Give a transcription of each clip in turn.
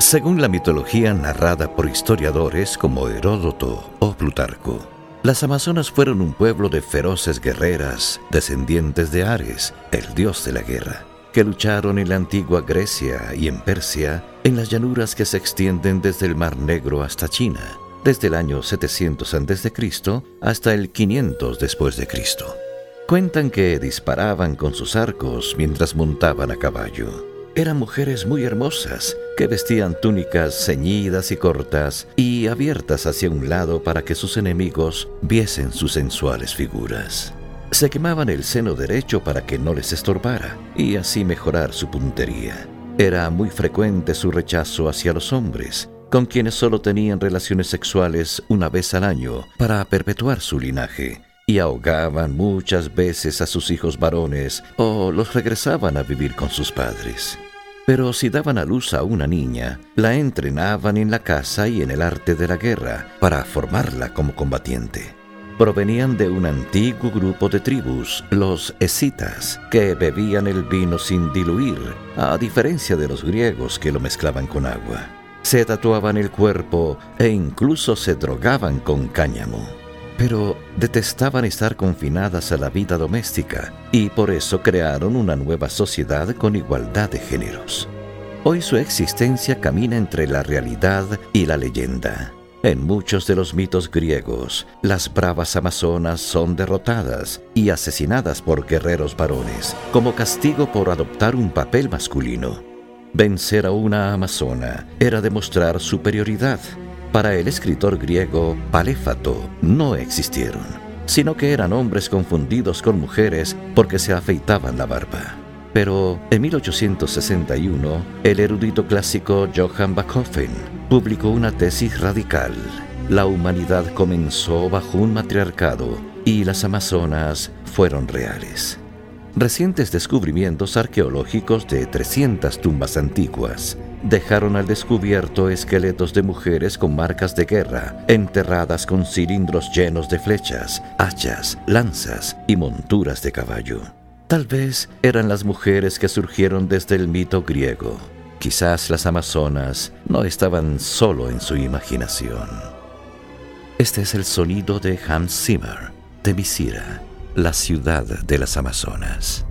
Según la mitología narrada por historiadores como Heródoto o Plutarco, las Amazonas fueron un pueblo de feroces guerreras, descendientes de Ares, el dios de la guerra, que lucharon en la antigua Grecia y en Persia, en las llanuras que se extienden desde el Mar Negro hasta China, desde el año 700 a.C. hasta el 500 después de Cristo. Cuentan que disparaban con sus arcos mientras montaban a caballo eran mujeres muy hermosas que vestían túnicas ceñidas y cortas y abiertas hacia un lado para que sus enemigos viesen sus sensuales figuras. Se quemaban el seno derecho para que no les estorbara y así mejorar su puntería. Era muy frecuente su rechazo hacia los hombres, con quienes solo tenían relaciones sexuales una vez al año para perpetuar su linaje, y ahogaban muchas veces a sus hijos varones o los regresaban a vivir con sus padres. Pero si daban a luz a una niña, la entrenaban en la casa y en el arte de la guerra para formarla como combatiente. Provenían de un antiguo grupo de tribus, los escitas, que bebían el vino sin diluir, a diferencia de los griegos que lo mezclaban con agua. Se tatuaban el cuerpo e incluso se drogaban con cáñamo pero detestaban estar confinadas a la vida doméstica y por eso crearon una nueva sociedad con igualdad de géneros. Hoy su existencia camina entre la realidad y la leyenda. En muchos de los mitos griegos, las bravas amazonas son derrotadas y asesinadas por guerreros varones como castigo por adoptar un papel masculino. Vencer a una amazona era demostrar superioridad para el escritor griego Paléfato no existieron, sino que eran hombres confundidos con mujeres porque se afeitaban la barba. Pero en 1861, el erudito clásico Johann Bachofen publicó una tesis radical. La humanidad comenzó bajo un matriarcado y las amazonas fueron reales. Recientes descubrimientos arqueológicos de 300 tumbas antiguas dejaron al descubierto esqueletos de mujeres con marcas de guerra, enterradas con cilindros llenos de flechas, hachas, lanzas y monturas de caballo. Tal vez eran las mujeres que surgieron desde el mito griego. Quizás las amazonas no estaban solo en su imaginación. Este es el sonido de Hans Zimmer, de Misira la ciudad de las Amazonas.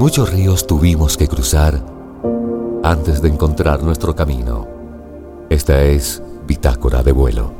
Muchos ríos tuvimos que cruzar antes de encontrar nuestro camino. Esta es Bitácora de vuelo.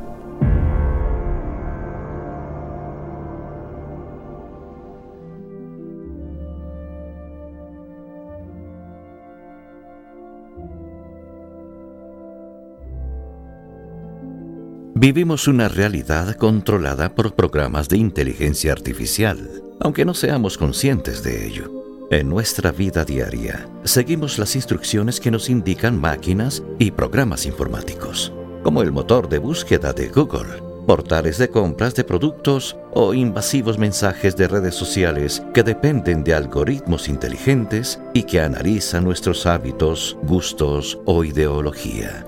Vivimos una realidad controlada por programas de inteligencia artificial, aunque no seamos conscientes de ello. En nuestra vida diaria, seguimos las instrucciones que nos indican máquinas y programas informáticos, como el motor de búsqueda de Google, portales de compras de productos o invasivos mensajes de redes sociales que dependen de algoritmos inteligentes y que analizan nuestros hábitos, gustos o ideología.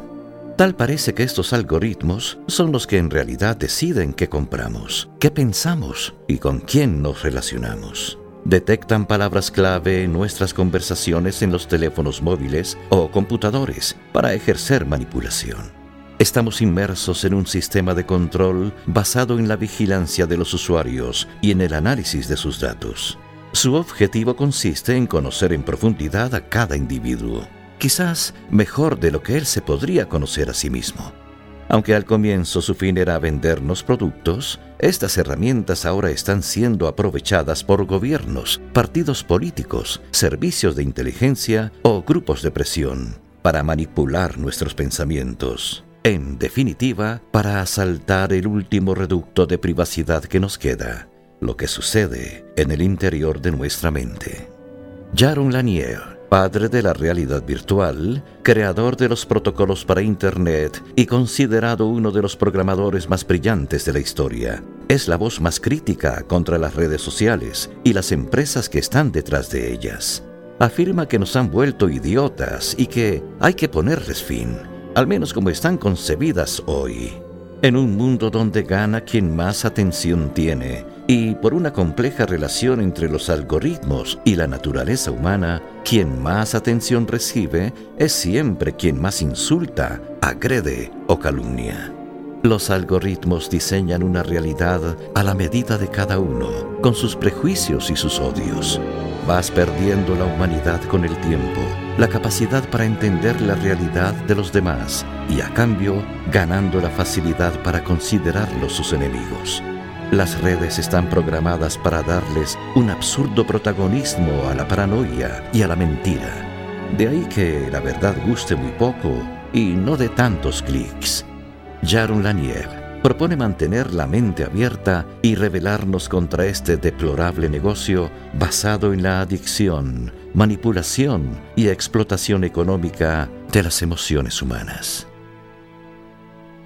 Tal parece que estos algoritmos son los que en realidad deciden qué compramos, qué pensamos y con quién nos relacionamos. Detectan palabras clave en nuestras conversaciones en los teléfonos móviles o computadores para ejercer manipulación. Estamos inmersos en un sistema de control basado en la vigilancia de los usuarios y en el análisis de sus datos. Su objetivo consiste en conocer en profundidad a cada individuo quizás mejor de lo que él se podría conocer a sí mismo. Aunque al comienzo su fin era vendernos productos, estas herramientas ahora están siendo aprovechadas por gobiernos, partidos políticos, servicios de inteligencia o grupos de presión para manipular nuestros pensamientos. En definitiva, para asaltar el último reducto de privacidad que nos queda, lo que sucede en el interior de nuestra mente. Jaron Lanier padre de la realidad virtual, creador de los protocolos para Internet y considerado uno de los programadores más brillantes de la historia. Es la voz más crítica contra las redes sociales y las empresas que están detrás de ellas. Afirma que nos han vuelto idiotas y que hay que ponerles fin, al menos como están concebidas hoy. En un mundo donde gana quien más atención tiene y por una compleja relación entre los algoritmos y la naturaleza humana, quien más atención recibe es siempre quien más insulta, agrede o calumnia. Los algoritmos diseñan una realidad a la medida de cada uno, con sus prejuicios y sus odios. Vas perdiendo la humanidad con el tiempo, la capacidad para entender la realidad de los demás y a cambio ganando la facilidad para considerarlos sus enemigos. Las redes están programadas para darles un absurdo protagonismo a la paranoia y a la mentira. De ahí que la verdad guste muy poco y no de tantos clics. Jaron Lanier propone mantener la mente abierta y rebelarnos contra este deplorable negocio basado en la adicción, manipulación y explotación económica de las emociones humanas.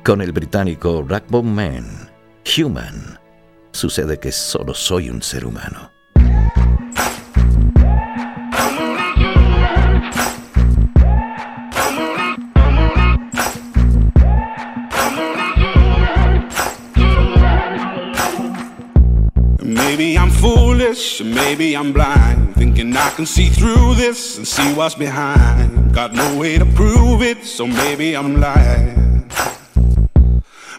Con el británico Rackbone Man, Human, sucede que solo soy un ser humano. Maybe I'm foolish, maybe I'm blind. Thinking I can see through this and see what's behind. Got no way to prove it, so maybe I'm lying.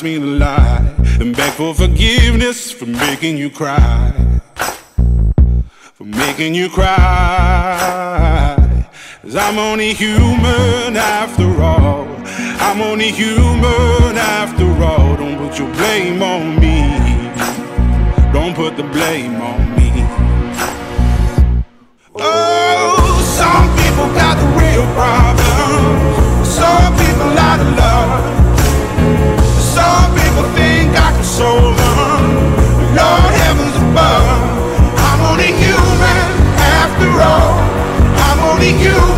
Opinion, me to lie. And beg for forgiveness for making you cry. For making you cry. Cause I'm only human after all. I'm only human after all. Don't put your blame on me. Don't put the blame on me. Oh, some people got the real problem. Some people out of love. I'm only human after all. I'm only human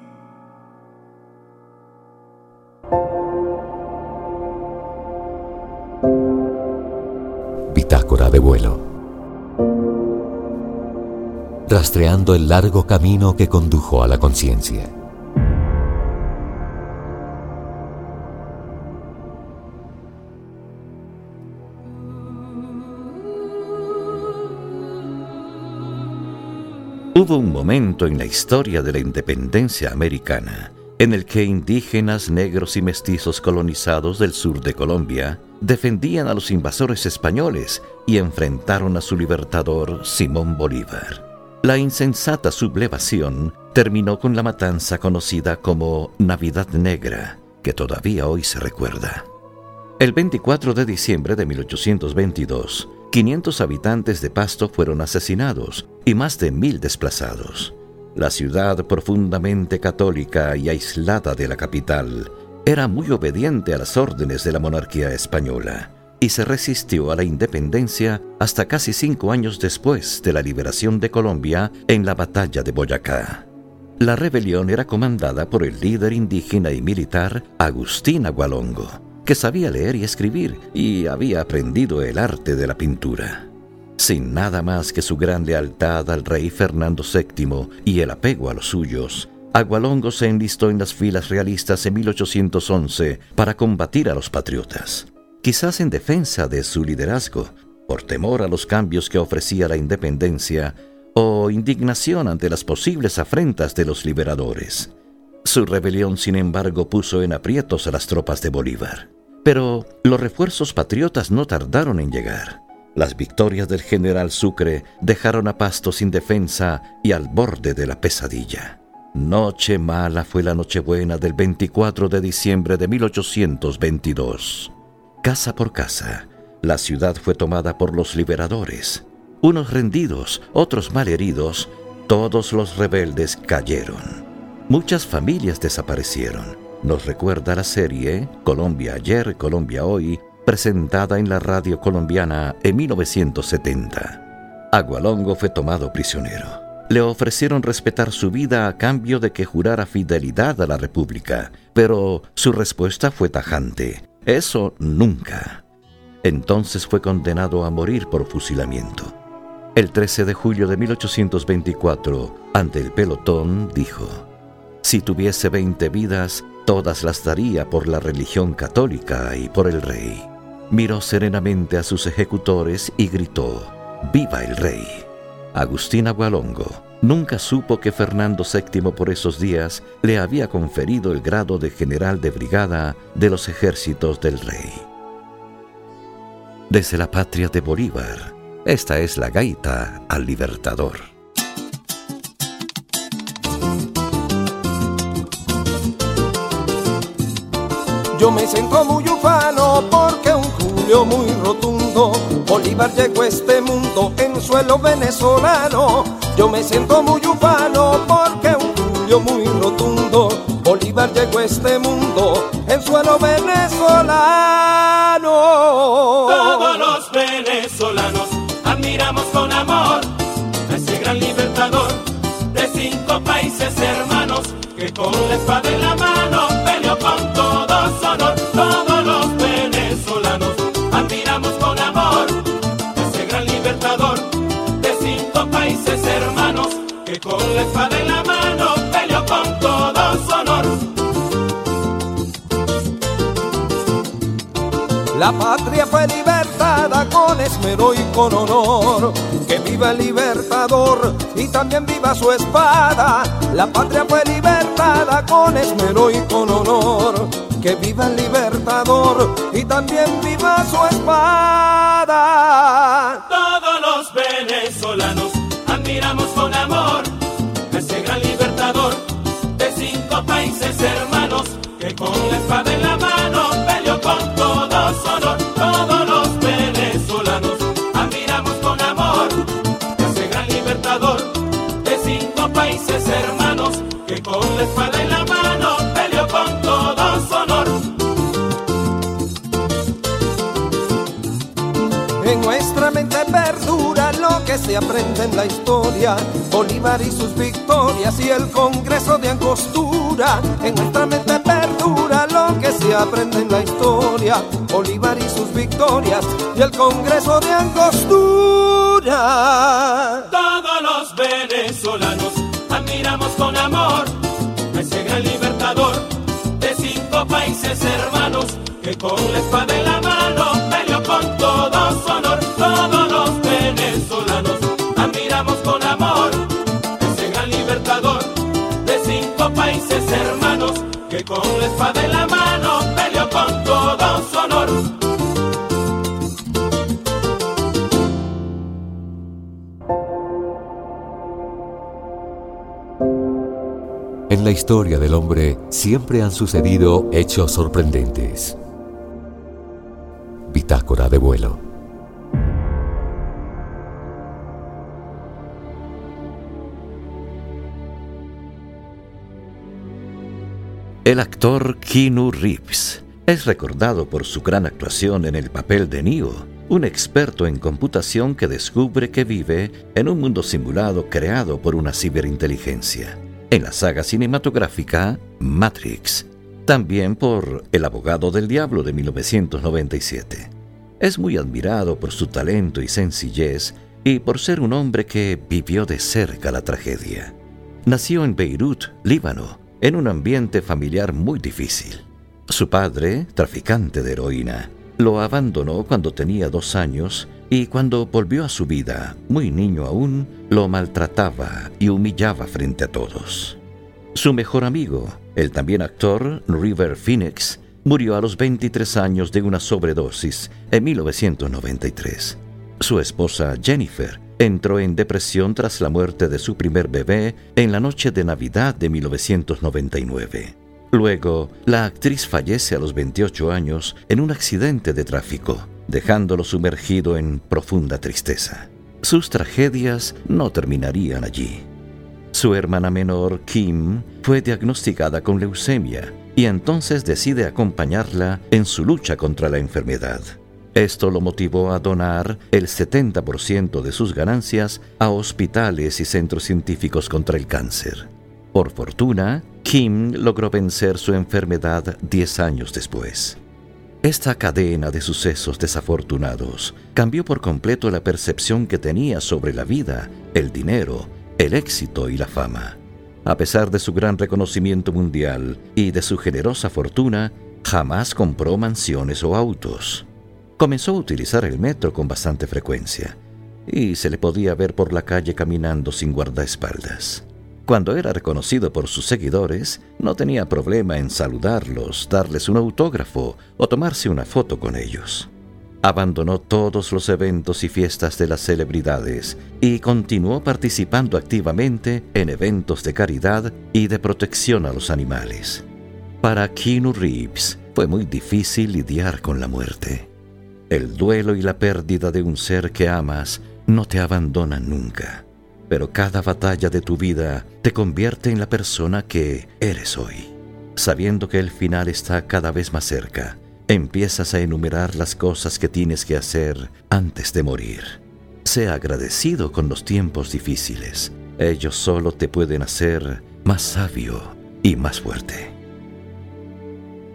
Bitácora de vuelo. Rastreando el largo camino que condujo a la conciencia. Hubo un momento en la historia de la independencia americana en el que indígenas, negros y mestizos colonizados del sur de Colombia defendían a los invasores españoles y enfrentaron a su libertador Simón Bolívar. La insensata sublevación terminó con la matanza conocida como Navidad Negra, que todavía hoy se recuerda. El 24 de diciembre de 1822, 500 habitantes de Pasto fueron asesinados y más de mil desplazados. La ciudad, profundamente católica y aislada de la capital, era muy obediente a las órdenes de la monarquía española y se resistió a la independencia hasta casi cinco años después de la liberación de Colombia en la batalla de Boyacá. La rebelión era comandada por el líder indígena y militar Agustín Agualongo, que sabía leer y escribir y había aprendido el arte de la pintura. Sin nada más que su gran lealtad al rey Fernando VII y el apego a los suyos, Agualongo se enlistó en las filas realistas en 1811 para combatir a los patriotas, quizás en defensa de su liderazgo, por temor a los cambios que ofrecía la independencia o indignación ante las posibles afrentas de los liberadores. Su rebelión, sin embargo, puso en aprietos a las tropas de Bolívar. Pero los refuerzos patriotas no tardaron en llegar. Las victorias del general Sucre dejaron a Pasto sin defensa y al borde de la pesadilla. Noche mala fue la Nochebuena del 24 de diciembre de 1822. Casa por casa, la ciudad fue tomada por los liberadores. Unos rendidos, otros malheridos, todos los rebeldes cayeron. Muchas familias desaparecieron. Nos recuerda la serie Colombia ayer, Colombia hoy, presentada en la radio colombiana en 1970. Agualongo fue tomado prisionero. Le ofrecieron respetar su vida a cambio de que jurara fidelidad a la República, pero su respuesta fue tajante. Eso nunca. Entonces fue condenado a morir por fusilamiento. El 13 de julio de 1824, ante el pelotón, dijo, Si tuviese veinte vidas, todas las daría por la religión católica y por el rey. Miró serenamente a sus ejecutores y gritó, ¡Viva el rey! Agustín Agualongo nunca supo que Fernando VII por esos días le había conferido el grado de general de brigada de los ejércitos del rey. Desde la patria de Bolívar, esta es la gaita al libertador. Yo me siento muy ufano porque un Julio muy rotundo Bolívar llegó a este mundo en suelo venezolano. Yo me siento muy ufano porque un Julio muy rotundo Bolívar llegó llegó este mundo en suelo venezolano. Todos los venezolanos admiramos con amor a ese gran libertador de cinco países hermanos que con la espada en La patria fue libertada con esmero y con honor. Que viva el libertador y también viva su espada. La patria fue libertada con esmero y con honor. Que viva el libertador y también viva su espada. Todos los venezolanos admiramos se aprende en la historia, Bolívar y sus victorias y el Congreso de Angostura. En nuestra mente perdura lo que se aprende en la historia, Bolívar y sus victorias y el Congreso de Angostura. Todos los venezolanos admiramos con amor a ese gran libertador de cinco países hermanos que con la espada la espada la mano peleó con todo su honor. En la historia del hombre siempre han sucedido hechos sorprendentes. Keanu Reeves es recordado por su gran actuación en el papel de Neo, un experto en computación que descubre que vive en un mundo simulado creado por una ciberinteligencia. En la saga cinematográfica Matrix, también por El abogado del diablo de 1997. Es muy admirado por su talento y sencillez y por ser un hombre que vivió de cerca la tragedia. Nació en Beirut, Líbano, en un ambiente familiar muy difícil. Su padre, traficante de heroína, lo abandonó cuando tenía dos años y cuando volvió a su vida, muy niño aún, lo maltrataba y humillaba frente a todos. Su mejor amigo, el también actor River Phoenix, murió a los 23 años de una sobredosis en 1993. Su esposa Jennifer entró en depresión tras la muerte de su primer bebé en la noche de Navidad de 1999. Luego, la actriz fallece a los 28 años en un accidente de tráfico, dejándolo sumergido en profunda tristeza. Sus tragedias no terminarían allí. Su hermana menor, Kim, fue diagnosticada con leucemia y entonces decide acompañarla en su lucha contra la enfermedad. Esto lo motivó a donar el 70% de sus ganancias a hospitales y centros científicos contra el cáncer. Por fortuna, Kim logró vencer su enfermedad 10 años después. Esta cadena de sucesos desafortunados cambió por completo la percepción que tenía sobre la vida, el dinero, el éxito y la fama. A pesar de su gran reconocimiento mundial y de su generosa fortuna, jamás compró mansiones o autos. Comenzó a utilizar el metro con bastante frecuencia y se le podía ver por la calle caminando sin guardaespaldas. Cuando era reconocido por sus seguidores, no tenía problema en saludarlos, darles un autógrafo o tomarse una foto con ellos. Abandonó todos los eventos y fiestas de las celebridades y continuó participando activamente en eventos de caridad y de protección a los animales. Para Keanu Reeves fue muy difícil lidiar con la muerte. El duelo y la pérdida de un ser que amas no te abandonan nunca, pero cada batalla de tu vida te convierte en la persona que eres hoy. sabiendo que el final está cada vez más cerca, empiezas a enumerar las cosas que tienes que hacer antes de morir. Sea agradecido con los tiempos difíciles. Ellos solo te pueden hacer más sabio y más fuerte.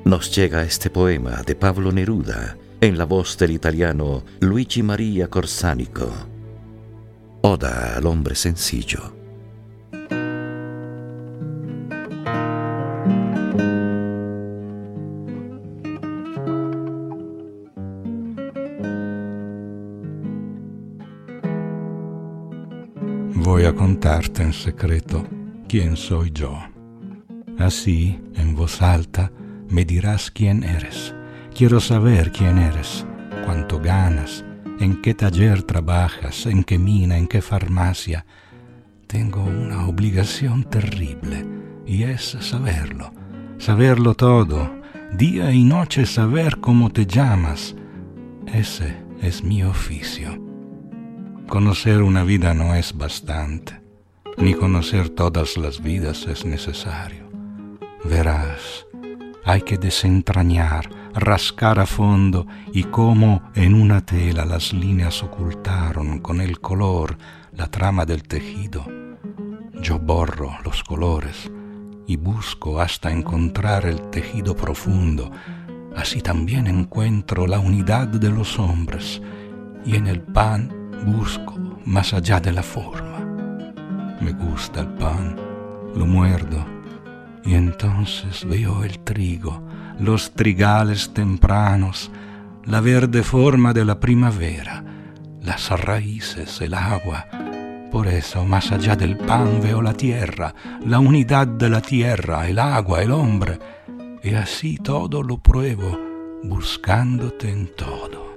Nos llega este poema de Pablo Neruda en la voz del italiano Luigi Maria Corsanico. Oda al hombre sencillo. Voy a contarte en secreto quién soy yo. Así, en voz alta, me dirás quién eres. Quiero saber quién eres, cuánto ganas, en qué taller trabajas, en qué mina, en qué farmacia. Tengo una obligación terrible y es saberlo, saberlo todo, día y noche saber cómo te llamas. Ese es mi oficio. Conocer una vida no es bastante, ni conocer todas las vidas es necesario. Verás, hay que desentrañar, rascar a fondo y como en una tela las líneas ocultaron con el color la trama del tejido. Yo borro los colores y busco hasta encontrar el tejido profundo. Así también encuentro la unidad de los hombres y en el pan busco más allá de la forma. Me gusta el pan, lo muerdo y entonces veo el trigo, los trigales tempranos, la verde forma de la primavera, las raíces, el agua. Por eso, más allá del pan veo la tierra, la unidad de la tierra, el agua, el hombre, y así todo lo pruebo, buscándote en todo.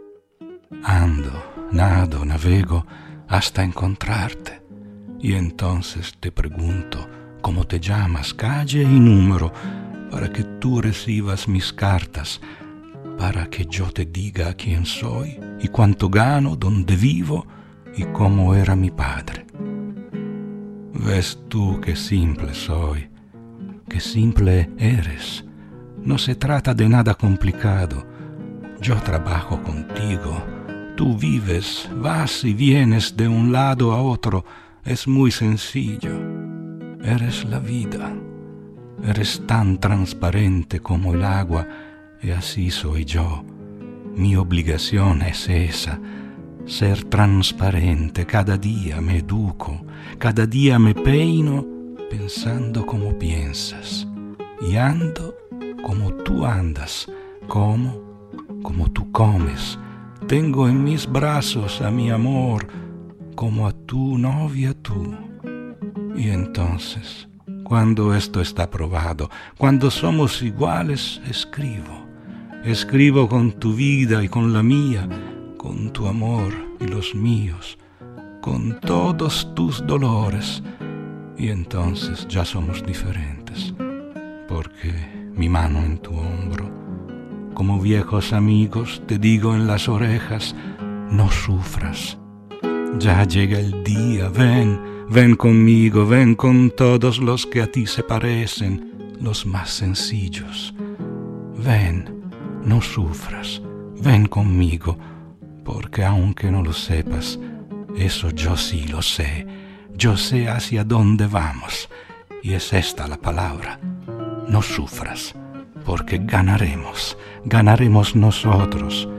Ando, nado, navego hasta encontrarte. Y entonces te pregunto cómo te llamas, calle y número, para que tú recibas mis cartas, para que yo te diga quién soy y cuánto gano, dónde vivo y cómo era mi padre. Ves tú qué simple soy, qué simple eres. No se trata de nada complicado. Yo trabajo contigo tú vives, vas y vienes de un lado a otro, es muy sencillo. Eres la vida. Eres tan transparente como el agua y así soy yo. Mi obligación es esa, ser transparente. Cada día me educo, cada día me peino pensando como piensas y ando como tú andas, como, como tú comes tengo en mis brazos a mi amor como a tu novia tú. Y entonces, cuando esto está probado, cuando somos iguales, escribo. Escribo con tu vida y con la mía, con tu amor y los míos, con todos tus dolores. Y entonces ya somos diferentes, porque mi mano en tu hombro como viejos amigos, te digo en las orejas, no sufras. Ya llega el día, ven, ven conmigo, ven con todos los que a ti se parecen, los más sencillos. Ven, no sufras, ven conmigo, porque aunque no lo sepas, eso yo sí lo sé, yo sé hacia dónde vamos, y es esta la palabra, no sufras porque ganaremos, ganaremos nosotros,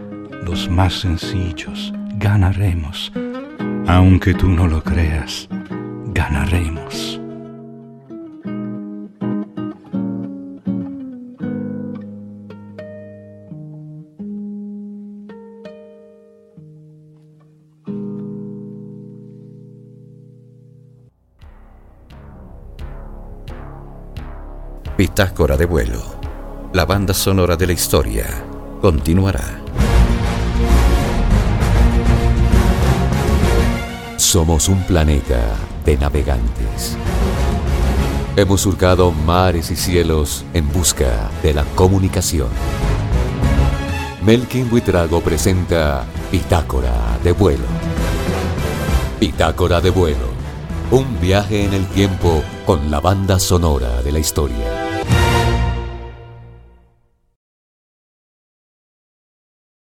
los más sencillos, ganaremos. Aunque tú no lo creas, ganaremos. Bitácora de vuelo la banda sonora de la historia continuará. Somos un planeta navegantes. Hemos surcado mares y cielos en busca de la comunicación. Melkin Buitrago presenta Bitácora de vuelo. Bitácora de vuelo. Un viaje en el tiempo con la banda sonora de la historia.